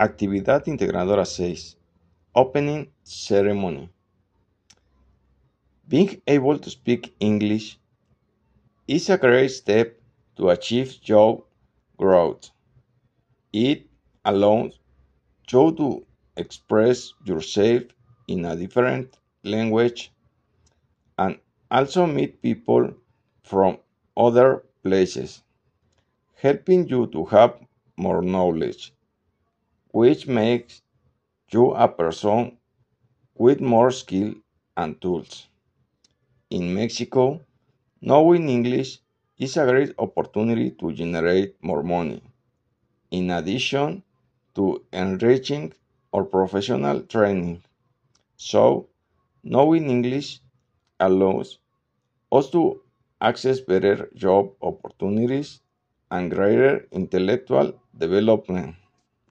Actividad Integradora 6 Opening Ceremony. Being able to speak English is a great step to achieve job growth. It allows you to express yourself in a different language and also meet people from other places, helping you to have more knowledge, which makes you a person with more skill and tools. In Mexico, knowing English is a great opportunity to generate more money, in addition to enriching our professional training. So, knowing English allows us to access better job opportunities and greater intellectual development.